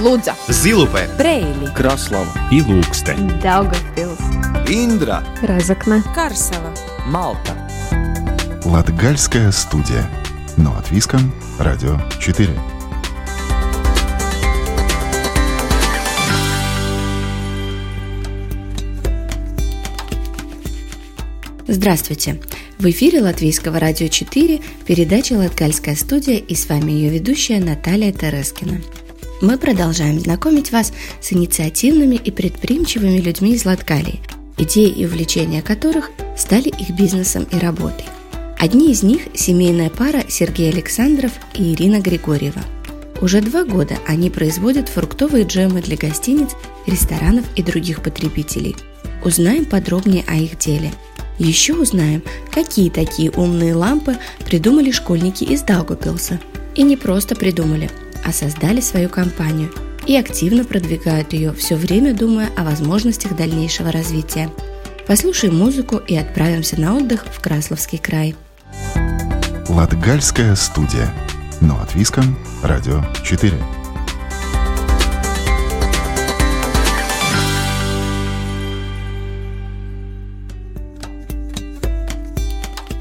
Лудза, Зилупе, Брейли, Краслава и Лукстен. Daugavpils, Индра, Разокна, Карсела. Малта. Латгальская студия. Но от Виском, Радио 4. Здравствуйте! В эфире Латвийского радио 4 передача «Латгальская студия» и с вами ее ведущая Наталья Терескина. Мы продолжаем знакомить вас с инициативными и предприимчивыми людьми из Латгалии, идеи и увлечения которых стали их бизнесом и работой. Одни из них – семейная пара Сергей Александров и Ирина Григорьева. Уже два года они производят фруктовые джемы для гостиниц, ресторанов и других потребителей. Узнаем подробнее о их деле – еще узнаем, какие такие умные лампы придумали школьники из Даугупилса. И не просто придумали, а создали свою компанию и активно продвигают ее, все время думая о возможностях дальнейшего развития. Послушаем музыку и отправимся на отдых в Красловский край. Латгальская студия. Но от Виском, Радио 4.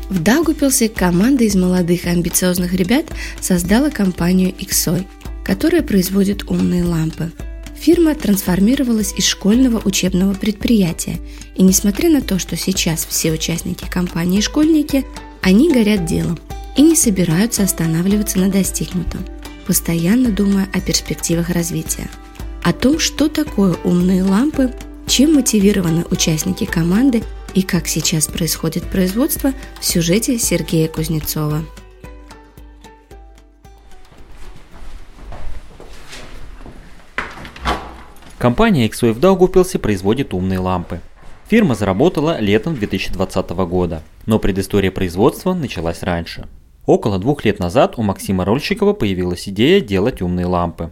В Даугупилсе команда из молодых и амбициозных ребят создала компанию XOI, которая производит умные лампы. Фирма трансформировалась из школьного учебного предприятия, и несмотря на то, что сейчас все участники компании школьники, они горят делом и не собираются останавливаться на достигнутом, постоянно думая о перспективах развития. О том, что такое умные лампы, чем мотивированы участники команды и как сейчас происходит производство в сюжете Сергея Кузнецова. Компания XOI в производит умные лампы. Фирма заработала летом 2020 года, но предыстория производства началась раньше. Около двух лет назад у Максима Рольщикова появилась идея делать умные лампы.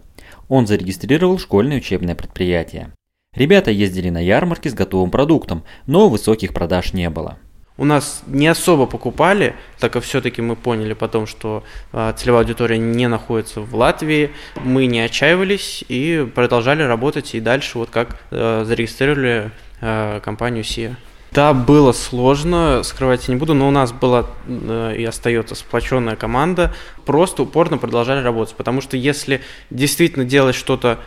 Он зарегистрировал школьное учебное предприятие. Ребята ездили на ярмарки с готовым продуктом, но высоких продаж не было. У нас не особо покупали, так как все-таки мы поняли потом, что э, целевая аудитория не находится в Латвии. Мы не отчаивались и продолжали работать и дальше вот как э, зарегистрировали э, компанию SIA. Да, было сложно, скрывать я не буду, но у нас была э, и остается сплоченная команда. Просто упорно продолжали работать, потому что если действительно делать что-то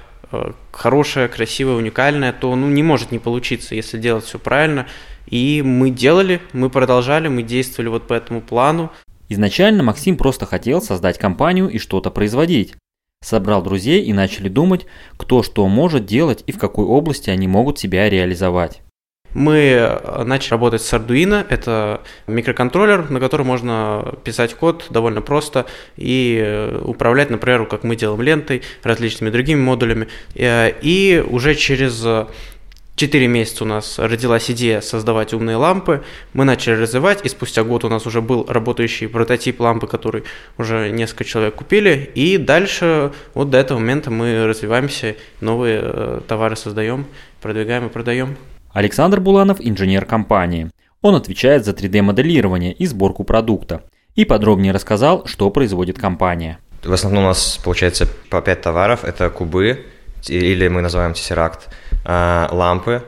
хорошее, красивое, уникальное, то ну, не может не получиться, если делать все правильно. И мы делали, мы продолжали, мы действовали вот по этому плану. Изначально Максим просто хотел создать компанию и что-то производить. Собрал друзей и начали думать, кто что может делать и в какой области они могут себя реализовать. Мы э, начали работать с Arduino. Это микроконтроллер, на котором можно писать код довольно просто и э, управлять, например, как мы делаем лентой, различными другими модулями. Э, и уже через 4 месяца у нас родилась идея создавать умные лампы. Мы начали развивать, и спустя год у нас уже был работающий прототип лампы, который уже несколько человек купили. И дальше, вот до этого момента мы развиваемся, новые товары создаем, продвигаем и продаем. Александр Буланов – инженер компании. Он отвечает за 3D-моделирование и сборку продукта. И подробнее рассказал, что производит компания. В основном у нас получается по 5 товаров. Это кубы, или мы называем тессеракт, а, лампы,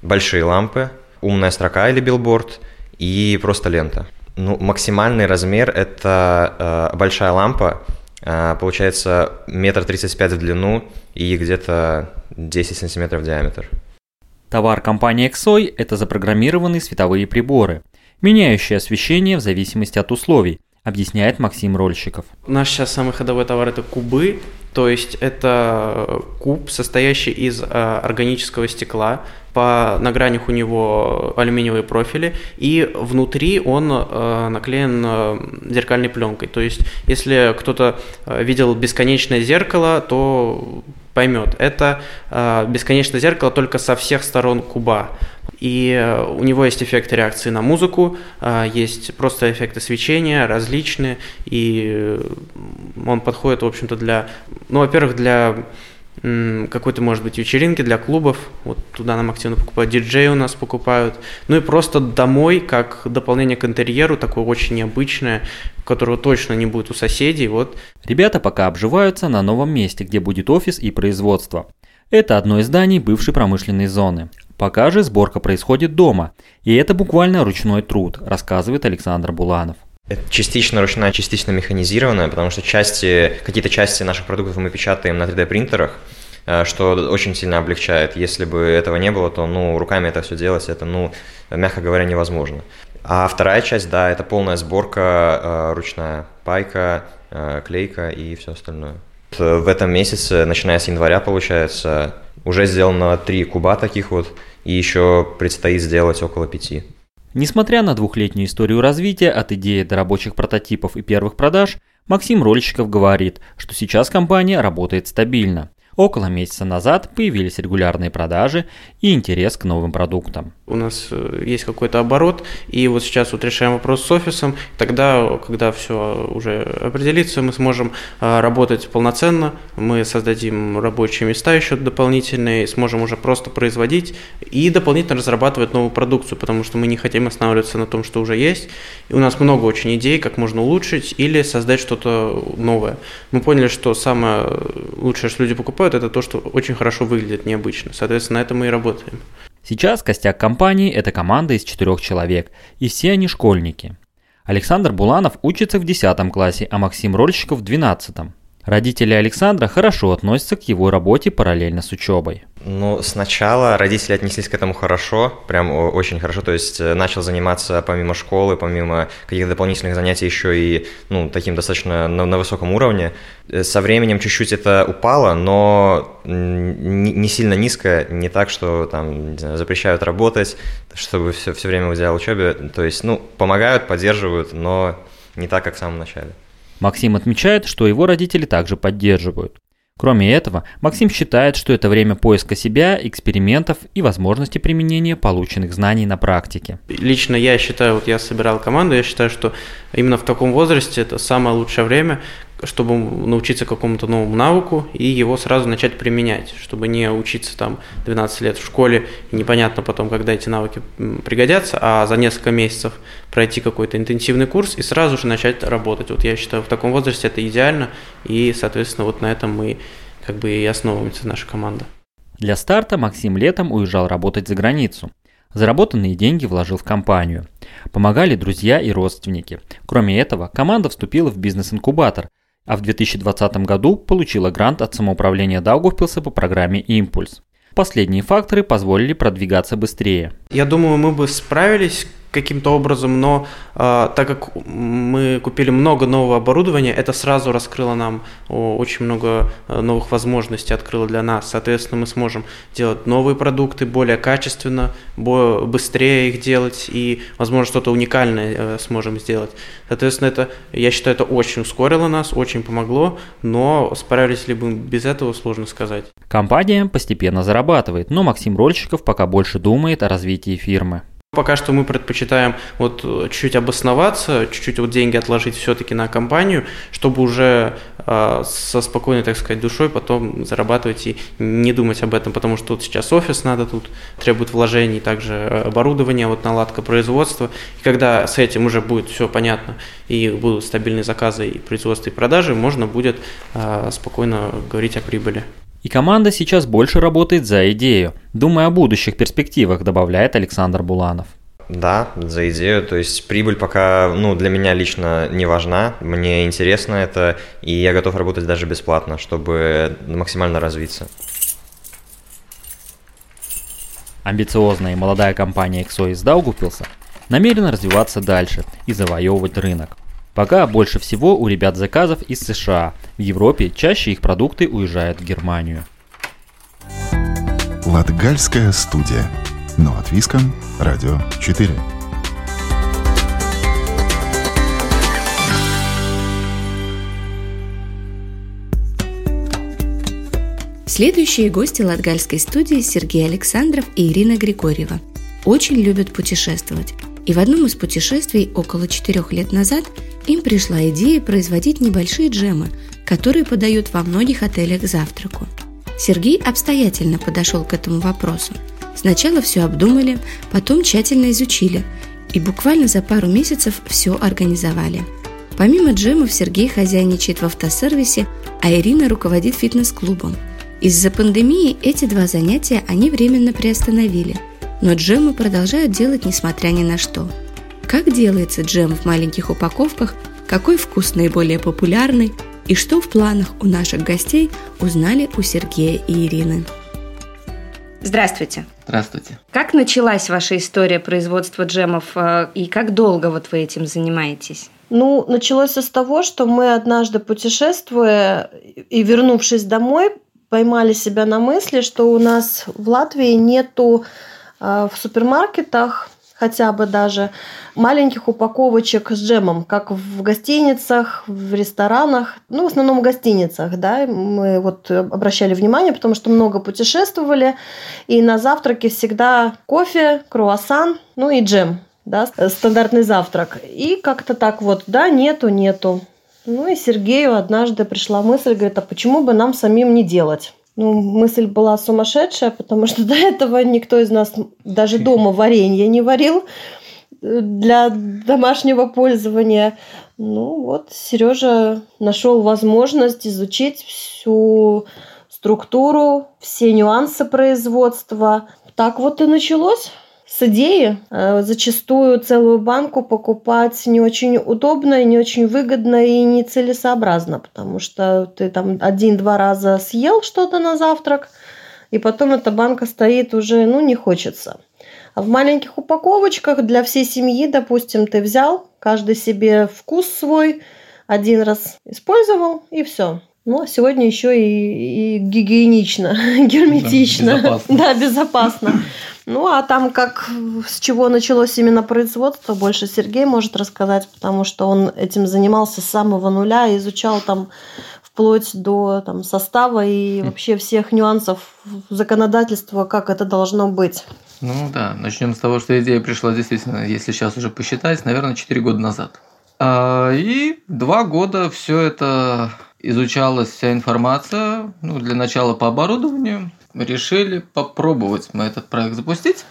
большие лампы, умная строка или билборд и просто лента. Ну, максимальный размер – это э, большая лампа, э, получается метр тридцать пять в длину и где-то 10 сантиметров в диаметр. Товар компании XOI – это запрограммированные световые приборы, меняющие освещение в зависимости от условий, объясняет Максим Рольщиков. Наш сейчас самый ходовой товар – это кубы, то есть это куб, состоящий из э, органического стекла, по, на гранях у него алюминиевые профили, и внутри он э, наклеен э, зеркальной пленкой. То есть, если кто-то э, видел бесконечное зеркало, то поймет. Это э, бесконечное зеркало только со всех сторон куба. И э, у него есть эффекты реакции на музыку, э, есть просто эффекты свечения различные, и он подходит, в общем-то, для, ну, во-первых, для какой-то, может быть, вечеринки для клубов. Вот туда нам активно покупают. Диджеи у нас покупают. Ну и просто домой, как дополнение к интерьеру, такое очень необычное, которого точно не будет у соседей. Вот. Ребята пока обживаются на новом месте, где будет офис и производство. Это одно из зданий бывшей промышленной зоны. Пока же сборка происходит дома, и это буквально ручной труд, рассказывает Александр Буланов. Это частично ручная, частично механизированная, потому что части, какие-то части наших продуктов мы печатаем на 3D-принтерах, э, что очень сильно облегчает. Если бы этого не было, то ну, руками это все делать, это, ну, мягко говоря, невозможно. А вторая часть, да, это полная сборка э, ручная, пайка, э, клейка и все остальное. В этом месяце, начиная с января, получается, уже сделано три куба таких вот, и еще предстоит сделать около пяти. Несмотря на двухлетнюю историю развития от идеи до рабочих прототипов и первых продаж, Максим Рольщиков говорит, что сейчас компания работает стабильно – Около месяца назад появились регулярные продажи и интерес к новым продуктам. У нас э, есть какой-то оборот, и вот сейчас вот решаем вопрос с офисом. Тогда, когда все уже определится, мы сможем э, работать полноценно, мы создадим рабочие места еще дополнительные, сможем уже просто производить и дополнительно разрабатывать новую продукцию, потому что мы не хотим останавливаться на том, что уже есть. И у нас много очень идей, как можно улучшить или создать что-то новое. Мы поняли, что самое лучшее, что люди покупают, покупают, это то, что очень хорошо выглядит необычно. Соответственно, на этом мы и работаем. Сейчас костяк компании – это команда из четырех человек, и все они школьники. Александр Буланов учится в 10 классе, а Максим Рольщиков в 12. Родители Александра хорошо относятся к его работе параллельно с учебой. Ну, сначала родители отнеслись к этому хорошо, прям очень хорошо, то есть э, начал заниматься помимо школы, помимо каких-то дополнительных занятий еще и, ну, таким достаточно на, на высоком уровне. Э, со временем чуть-чуть это упало, но не, сильно низко, не так, что там знаю, запрещают работать, чтобы все, все время уделял учебе, то есть, ну, помогают, поддерживают, но не так, как в самом начале. Максим отмечает, что его родители также поддерживают. Кроме этого, Максим считает, что это время поиска себя, экспериментов и возможности применения полученных знаний на практике. Лично я считаю, вот я собирал команду, я считаю, что именно в таком возрасте это самое лучшее время, чтобы научиться какому-то новому навыку и его сразу начать применять, чтобы не учиться там 12 лет в школе и непонятно потом, когда эти навыки пригодятся, а за несколько месяцев пройти какой-то интенсивный курс и сразу же начать работать. Вот я считаю, в таком возрасте это идеально, и, соответственно, вот на этом мы как бы и основываемся, наша команда. Для старта Максим летом уезжал работать за границу. Заработанные деньги вложил в компанию. Помогали друзья и родственники. Кроме этого, команда вступила в бизнес-инкубатор – а в 2020 году получила грант от самоуправления Даугавпилса по программе «Импульс». Последние факторы позволили продвигаться быстрее. Я думаю, мы бы справились каким-то образом, но э, так как мы купили много нового оборудования, это сразу раскрыло нам о, очень много э, новых возможностей, открыло для нас. Соответственно, мы сможем делать новые продукты более качественно, бо- быстрее их делать и, возможно, что-то уникальное э, сможем сделать. Соответственно, это, я считаю, это очень ускорило нас, очень помогло, но справились ли бы без этого, сложно сказать. Компания постепенно зарабатывает, но Максим Рольщиков пока больше думает о развитии фирмы. Пока что мы предпочитаем вот чуть-чуть обосноваться, чуть-чуть вот деньги отложить все-таки на компанию, чтобы уже э, со спокойной, так сказать, душой потом зарабатывать и не думать об этом, потому что тут сейчас офис надо, тут требует вложений, также оборудование, вот наладка производства. И когда с этим уже будет все понятно и будут стабильные заказы и производство и продажи, можно будет э, спокойно говорить о прибыли. И команда сейчас больше работает за идею, думая о будущих перспективах, добавляет Александр Буланов. Да, за идею. То есть прибыль пока, ну, для меня лично не важна. Мне интересно это, и я готов работать даже бесплатно, чтобы максимально развиться. Амбициозная и молодая компания XO из Даугупилса намерена развиваться дальше и завоевывать рынок. Пока больше всего у ребят заказов из США. В Европе чаще их продукты уезжают в Германию. Латгальская студия. Но от Виском. Радио 4. Следующие гости Латгальской студии Сергей Александров и Ирина Григорьева. Очень любят путешествовать. И в одном из путешествий около четырех лет назад им пришла идея производить небольшие джемы, которые подают во многих отелях к завтраку. Сергей обстоятельно подошел к этому вопросу. Сначала все обдумали, потом тщательно изучили и буквально за пару месяцев все организовали. Помимо джемов Сергей хозяйничает в автосервисе, а Ирина руководит фитнес-клубом. Из-за пандемии эти два занятия они временно приостановили, но джемы продолжают делать несмотря ни на что. Как делается джем в маленьких упаковках, какой вкус наиболее популярный и что в планах у наших гостей узнали у Сергея и Ирины. Здравствуйте. Здравствуйте. Как началась ваша история производства джемов э, и как долго вот вы этим занимаетесь? Ну, началось с того, что мы однажды путешествуя и вернувшись домой, поймали себя на мысли, что у нас в Латвии нету в супермаркетах хотя бы даже маленьких упаковочек с джемом, как в гостиницах, в ресторанах, ну, в основном в гостиницах, да, мы вот обращали внимание, потому что много путешествовали, и на завтраке всегда кофе, круассан, ну и джем, да, стандартный завтрак. И как-то так вот, да, нету, нету. Ну и Сергею однажды пришла мысль, говорит, а почему бы нам самим не делать? Ну, мысль была сумасшедшая, потому что до этого никто из нас даже дома варенье не варил э, для домашнего пользования. Ну вот, Сережа нашел возможность изучить всю структуру, все нюансы производства. Так вот и началось с идеи. Э, зачастую целую банку покупать не очень удобно, не очень выгодно и нецелесообразно, потому что ты там один-два раза съел что-то на завтрак, и потом эта банка стоит уже, ну, не хочется. А в маленьких упаковочках для всей семьи, допустим, ты взял, каждый себе вкус свой, один раз использовал, и все. Ну, а сегодня еще и, и гигиенично, герметично. Да, безопасно. Да, безопасно. Ну, а там как, с чего началось именно производство, больше Сергей может рассказать, потому что он этим занимался с самого нуля, изучал там вплоть до там, состава и вообще всех нюансов законодательства, как это должно быть. Ну да, начнем с того, что идея пришла действительно, если сейчас уже посчитать, наверное, 4 года назад. А, и два года все это изучалась вся информация, ну, для начала по оборудованию, решили попробовать мы этот проект запустить.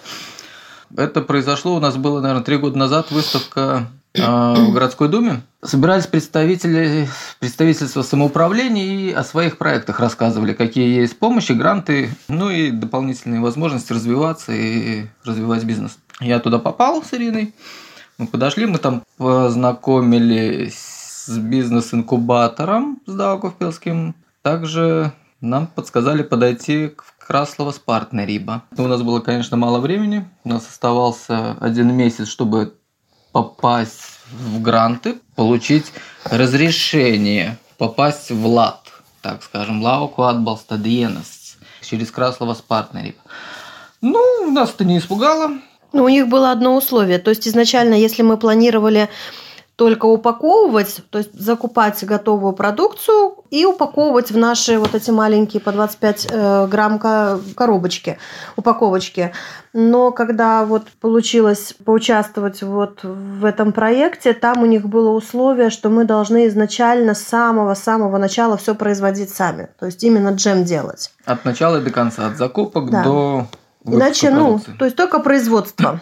Это произошло, у нас было, наверное, три года назад выставка а, в городской думе. Собирались представители представительства самоуправления и о своих проектах рассказывали, какие есть помощи, гранты, ну и дополнительные возможности развиваться и развивать бизнес. Я туда попал с Ириной. Мы подошли, мы там познакомились с бизнес-инкубатором с Даугавпилским. Также нам подсказали подойти к Краслова с партнериба. У нас было, конечно, мало времени. У нас оставался один месяц, чтобы попасть в гранты, получить разрешение попасть в ЛАТ, так скажем, Лауку Атбалстадиенес, через Краслова с партнериба. Ну, нас это не испугало. Ну, у них было одно условие. То есть изначально, если мы планировали только упаковывать, то есть закупать готовую продукцию и упаковывать в наши вот эти маленькие по 25 э, грамм коробочки, упаковочки. Но когда вот получилось поучаствовать вот в этом проекте, там у них было условие, что мы должны изначально с самого-самого начала все производить сами. То есть именно джем делать. От начала до конца, от закупок да. до Иначе, ну, то есть только производство.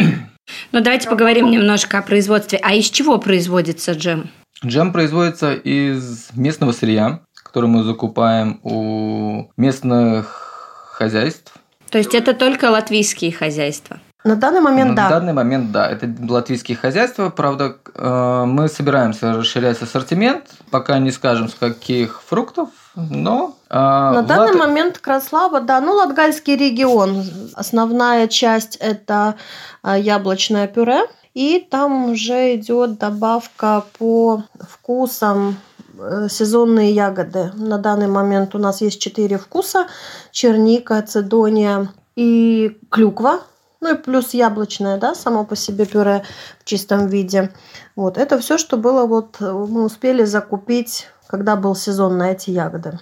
Ну, давайте поговорим немножко о производстве. А из чего производится джем? Джем производится из местного сырья, который мы закупаем у местных хозяйств. То есть это только латвийские хозяйства? На данный момент, На да. На данный момент, да. Это латвийские хозяйства. Правда, э, мы собираемся расширять ассортимент. Пока не скажем, с каких фруктов, но... Э, На данный Лат... момент Краслава, да. Ну, Латгальский регион. Основная часть – это э, яблочное пюре. И там уже идет добавка по вкусам сезонные ягоды. На данный момент у нас есть четыре вкуса. Черника, цедония и клюква. Ну и плюс яблочное, да, само по себе пюре в чистом виде. Вот, это все, что было, вот мы успели закупить когда был сезон на эти ягоды.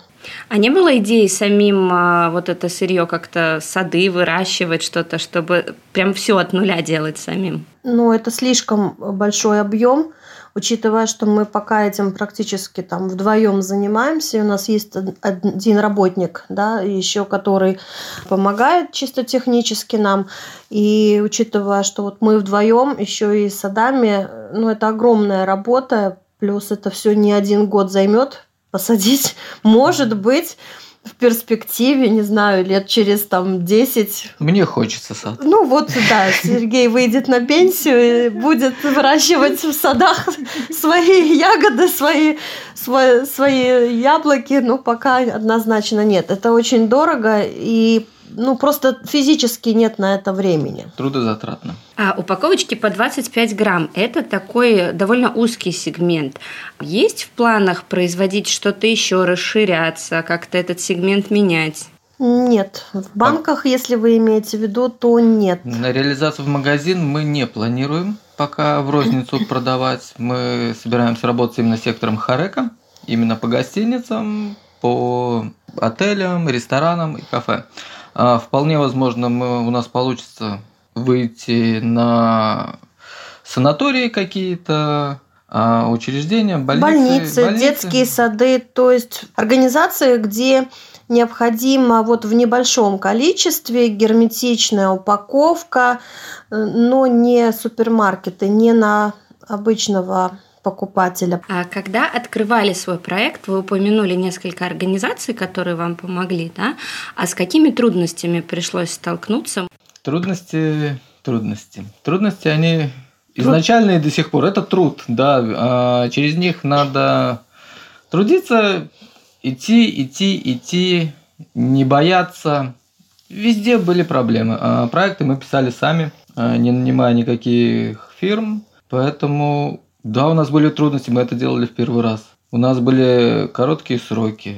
А не было идеи самим а, вот это сырье как-то сады выращивать что-то, чтобы прям все от нуля делать самим? Ну, это слишком большой объем. учитывая, что мы пока этим практически там вдвоем занимаемся, у нас есть один работник, да, еще который помогает чисто технически нам, и учитывая, что вот мы вдвоем еще и садами, ну, это огромная работа, плюс это все не один год займет посадить, может быть, в перспективе, не знаю, лет через там 10. Мне хочется сад. Ну вот, да, Сергей выйдет на пенсию и будет выращивать в садах свои ягоды, свои, свои, свои яблоки, но пока однозначно нет. Это очень дорого и ну, просто физически нет на это времени. Трудозатратно. А упаковочки по 25 грамм – это такой довольно узкий сегмент. Есть в планах производить что-то еще, расширяться, как-то этот сегмент менять? Нет. В банках, а... если вы имеете в виду, то нет. На реализацию в магазин мы не планируем пока в розницу продавать. Мы собираемся работать именно сектором Харека, именно по гостиницам, по отелям, ресторанам и кафе. А, вполне возможно, мы, у нас получится выйти на санатории какие-то, а, учреждения, больницы, больницы, больницы, детские сады, то есть организации, где необходимо вот в небольшом количестве герметичная упаковка, э, но не супермаркеты, не на обычного покупателя. А когда открывали свой проект, вы упомянули несколько организаций, которые вам помогли, да? А с какими трудностями пришлось столкнуться? Трудности, трудности. Трудности, они изначально и до сих пор. Это труд, да. А через них надо трудиться, идти, идти, идти, не бояться. Везде были проблемы. А проекты мы писали сами, а, не нанимая никаких фирм. Поэтому да, у нас были трудности, мы это делали в первый раз. У нас были короткие сроки,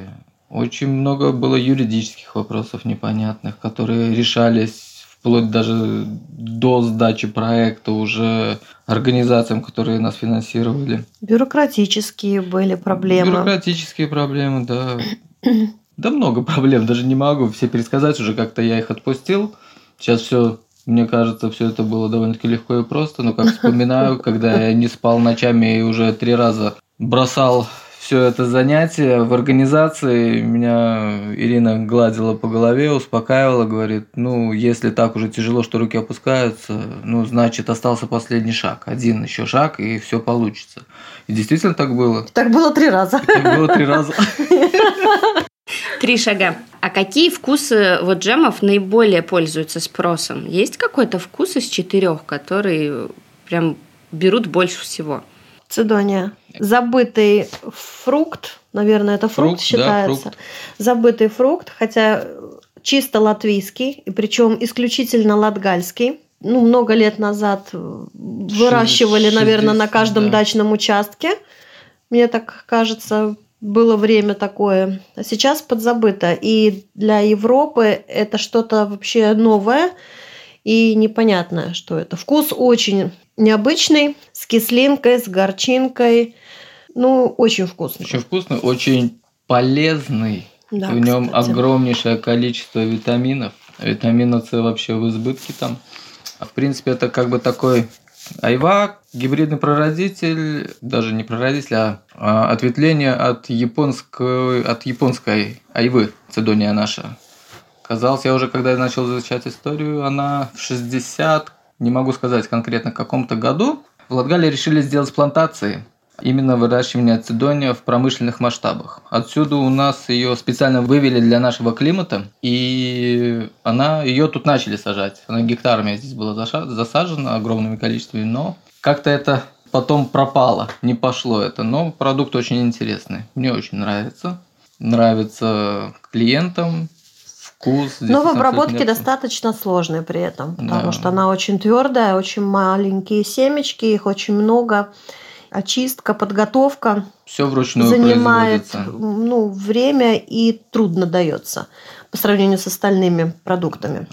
очень много было юридических вопросов непонятных, которые решались вплоть даже до сдачи проекта уже организациям, которые нас финансировали. Бюрократические были проблемы. Бюрократические проблемы, да. Да много проблем, даже не могу все пересказать, уже как-то я их отпустил. Сейчас все мне кажется, все это было довольно-таки легко и просто, но как вспоминаю, когда я не спал ночами и уже три раза бросал все это занятие в организации, меня Ирина гладила по голове, успокаивала, говорит, ну, если так уже тяжело, что руки опускаются, ну, значит, остался последний шаг, один еще шаг, и все получится. И действительно так было. Так было три раза. так было три раза. Три шага. А какие вкусы вот джемов наиболее пользуются спросом? Есть какой-то вкус из четырех, который прям берут больше всего? Цедония. Забытый фрукт, наверное, это фрукт, фрукт считается. Да, фрукт. Забытый фрукт, хотя чисто латвийский, и причем исключительно латгальский. Ну, много лет назад выращивали, 60, наверное, на каждом да. дачном участке. Мне так кажется, было время такое. А сейчас подзабыто. И для Европы это что-то вообще новое и непонятное, что это. Вкус очень необычный, с кислинкой, с горчинкой. Ну, очень вкусный. Очень вкусный, очень полезный. Да, в нем кстати. огромнейшее количество витаминов. Витамина С вообще в избытке там. А в принципе, это как бы такой Айва – гибридный прародитель, даже не прародитель, а, а ответвление от японской, от японской айвы, цедония наша. Казалось, я уже, когда начал изучать историю, она в 60, не могу сказать конкретно, каком-то году, в Латгалии решили сделать плантации – именно выращивание ацидония в промышленных масштабах. Отсюда у нас ее специально вывели для нашего климата, и она ее тут начали сажать. Она гектарами здесь была засажена огромными количествами, но как-то это потом пропало, не пошло это. Но продукт очень интересный, мне очень нравится. Нравится клиентам, вкус. Но в обработке достаточно сложный при этом, потому да. что она очень твердая, очень маленькие семечки, их очень много очистка, подготовка. Все вручную занимает ну, время и трудно дается по сравнению с остальными продуктами.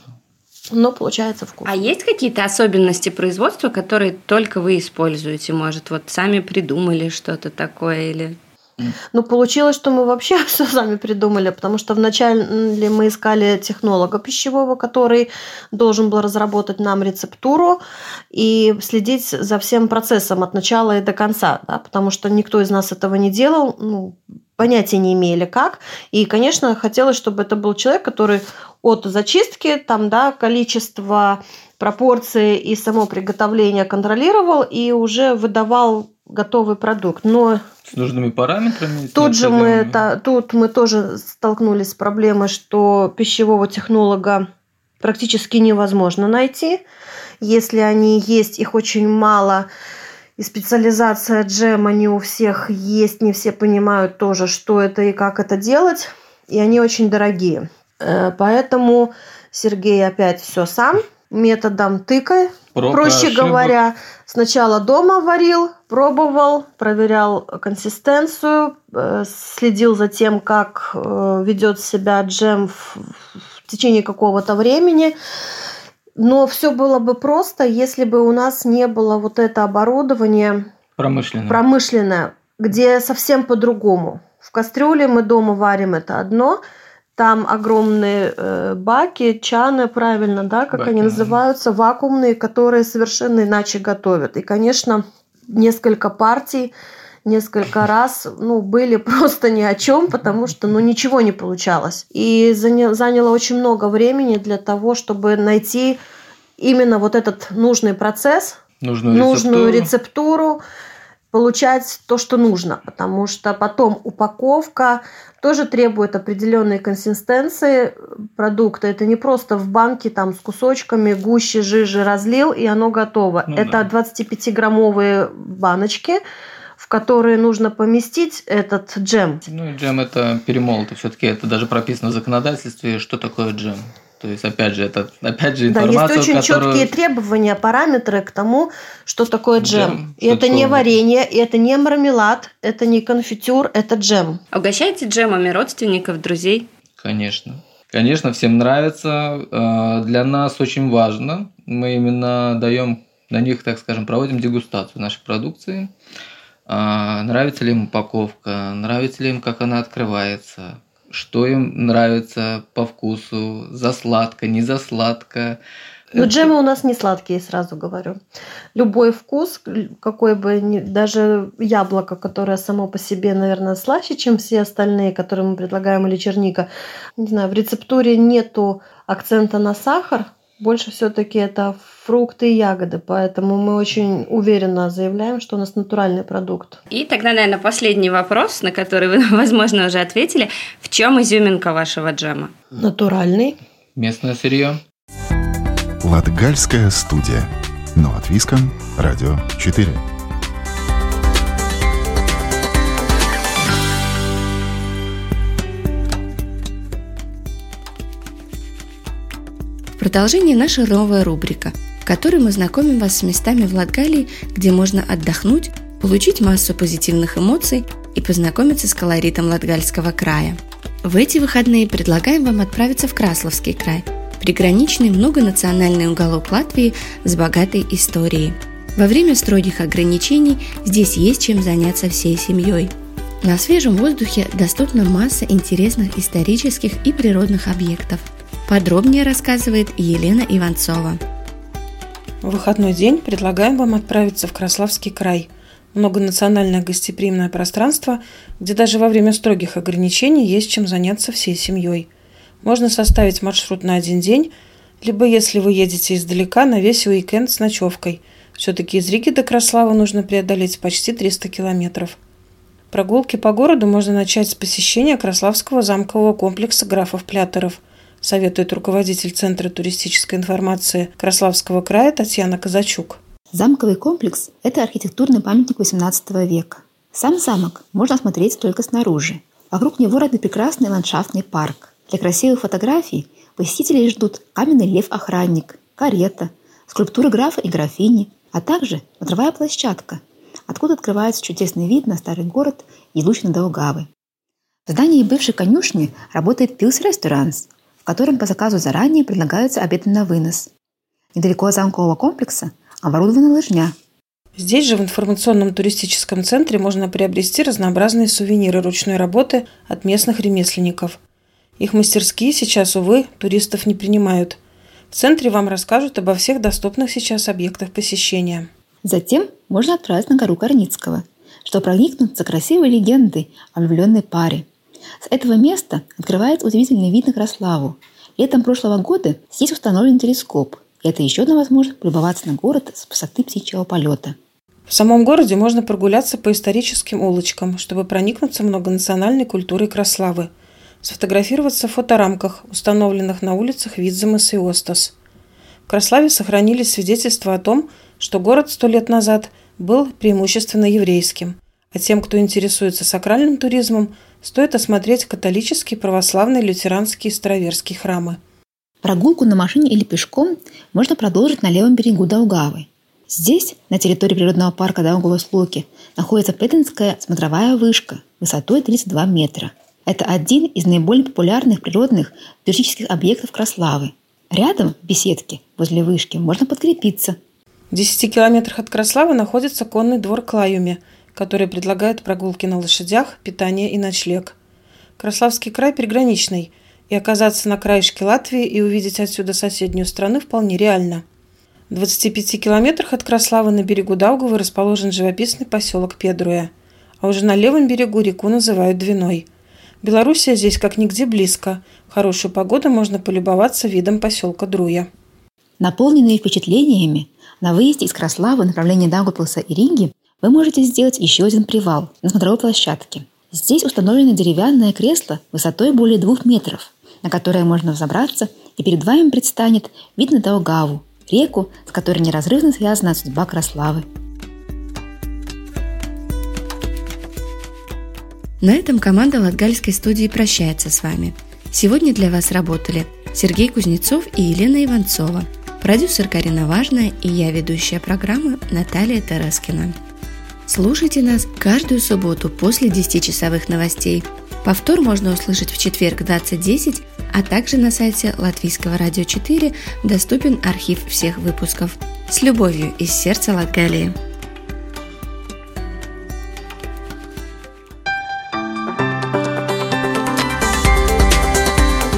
Но получается вкус. А есть какие-то особенности производства, которые только вы используете? Может, вот сами придумали что-то такое или Но получилось, что мы вообще все сами придумали, потому что вначале мы искали технолога пищевого, который должен был разработать нам рецептуру и следить за всем процессом от начала и до конца, да, потому что никто из нас этого не делал, ну, понятия не имели как. И, конечно, хотелось, чтобы это был человек, который от зачистки, там, да, количество пропорции и само приготовление контролировал и уже выдавал готовый продукт. Но с нужными параметрами. Тут же мы, та, тут мы тоже столкнулись с проблемой, что пищевого технолога практически невозможно найти. Если они есть, их очень мало. И специализация джема не у всех есть, не все понимают тоже, что это и как это делать. И они очень дорогие. Э, поэтому Сергей опять все сам методом тыкай. Проб Проще ошибок. говоря, сначала дома варил, пробовал, проверял консистенцию, э, следил за тем, как э, ведет себя джем в, в течение какого-то времени. Но все было бы просто, если бы у нас не было вот это оборудование промышленное, промышленное где совсем по-другому. В кастрюле мы дома варим это одно – там огромные э, баки, чаны, правильно, да, как баки, они называются, вакуумные, которые совершенно иначе готовят. И, конечно, несколько партий, несколько раз, ну, были просто ни о чем, потому что, ну, ничего не получалось. И заняло очень много времени для того, чтобы найти именно вот этот нужный процесс, нужную, нужную рецептуру, рецептуру получать то, что нужно, потому что потом упаковка тоже требует определенной консистенции продукта. Это не просто в банке там с кусочками гуще, жижи разлил, и оно готово. Ну, Это да. 25-граммовые баночки, в которые нужно поместить этот джем. Ну джем это перемолотый. Все-таки это даже прописано в законодательстве, что такое джем. То есть, опять же, это опять же информация, Да, есть очень которую... четкие требования, параметры к тому, что такое джем. джем и это не варенье, и это не мармелад, это не конфитюр, это джем. Угощайте джемами родственников, друзей? Конечно. Конечно, всем нравится. Э, для нас очень важно. Мы именно даем на них, так скажем, проводим дегустацию нашей продукции. Э, нравится ли им упаковка, нравится ли им, как она открывается, что им нравится по вкусу, за сладко, не за сладко. Но ну, джемы у нас не сладкие, сразу говорю. Любой вкус, какой бы ни, даже яблоко, которое само по себе, наверное, слаще, чем все остальные, которые мы предлагаем, или черника. Не знаю, в рецептуре нету акцента на сахар, больше все-таки это фрукты и ягоды, поэтому мы очень уверенно заявляем, что у нас натуральный продукт. И тогда, наверное, последний вопрос, на который вы, возможно, уже ответили. В чем изюминка вашего джема? Натуральный. Местное сырье. Латгальская студия. Но от Виском. Радио 4. Продолжении наша новая рубрика, в которой мы знакомим вас с местами в Латгалии, где можно отдохнуть, получить массу позитивных эмоций и познакомиться с колоритом Латгальского края. В эти выходные предлагаем вам отправиться в Красловский край, приграничный многонациональный уголок Латвии с богатой историей. Во время строгих ограничений здесь есть чем заняться всей семьей. На свежем воздухе доступна масса интересных исторических и природных объектов – Подробнее рассказывает Елена Иванцова. В выходной день предлагаем вам отправиться в Краславский край. Многонациональное гостеприимное пространство, где даже во время строгих ограничений есть чем заняться всей семьей. Можно составить маршрут на один день, либо если вы едете издалека, на весь уикенд с ночевкой. Все-таки из Риги до Краслава нужно преодолеть почти 300 километров. Прогулки по городу можно начать с посещения Краславского замкового комплекса графов Плятеров – советует руководитель Центра туристической информации Краславского края Татьяна Казачук. Замковый комплекс – это архитектурный памятник XVIII века. Сам замок можно осмотреть только снаружи. Вокруг него родный прекрасный ландшафтный парк. Для красивых фотографий посетителей ждут каменный лев-охранник, карета, скульптуры графа и графини, а также смотровая площадка, откуда открывается чудесный вид на старый город и луч на Даугавы. В здании бывшей конюшни работает Пилс Ресторанс, котором по заказу заранее предлагаются обеды на вынос. Недалеко от замкового комплекса оборудована лыжня. Здесь же, в информационном туристическом центре, можно приобрести разнообразные сувениры ручной работы от местных ремесленников. Их мастерские сейчас, увы, туристов не принимают. В центре вам расскажут обо всех доступных сейчас объектах посещения. Затем можно отправиться на гору Корницкого, чтобы проникнуть за красивой легендой о влюбленной паре. С этого места открывается удивительный вид на Краславу. Летом прошлого года здесь установлен телескоп, и это еще одна возможность полюбоваться на город с высоты птичьего полета – в самом городе можно прогуляться по историческим улочкам, чтобы проникнуться многонациональной культурой Краславы, сфотографироваться в фоторамках, установленных на улицах Видземес и Остас. В Краславе сохранились свидетельства о том, что город сто лет назад был преимущественно еврейским, а тем, кто интересуется сакральным туризмом, стоит осмотреть католические, православные, лютеранские и староверские храмы. Прогулку на машине или пешком можно продолжить на левом берегу Даугавы – Здесь, на территории природного парка Даугавос-Луки, находится Петинская смотровая вышка высотой 32 метра. Это один из наиболее популярных природных туристических объектов Краславы. Рядом, в беседке, возле вышки, можно подкрепиться. В 10 километрах от Краславы находится конный двор Клаюми, который предлагает прогулки на лошадях, питание и ночлег. Краславский край приграничный, и оказаться на краешке Латвии и увидеть отсюда соседнюю страну вполне реально – в 25 километрах от Краславы на берегу Даугавы расположен живописный поселок Педруя, а уже на левом берегу реку называют Двиной. Белоруссия здесь как нигде близко. Хорошую погоду можно полюбоваться видом поселка Друя. Наполненные впечатлениями, на выезде из Краславы в направлении Даугавпилса и Риги вы можете сделать еще один привал на смотровой площадке. Здесь установлено деревянное кресло высотой более двух метров, на которое можно взобраться, и перед вами предстанет вид на Даугаву, реку, с которой неразрывно связана судьба Краславы. На этом команда Латгальской студии прощается с вами. Сегодня для вас работали Сергей Кузнецов и Елена Иванцова, продюсер Карина Важная и я, ведущая программы Наталья Тараскина. Слушайте нас каждую субботу после 10-часовых новостей. Повтор можно услышать в четверг 20.10 а также на сайте Латвийского радио 4 доступен архив всех выпусков. С любовью из сердца Латгалии.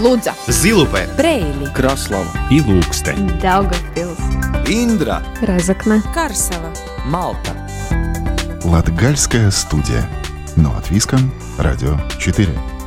Лудза, Зилупе, Брейли, Краслава. И Лукстен, Даугавпилс, Индра, Разокна, Карсела, Малта. Латгальская студия. Но от Виском, Радио 4.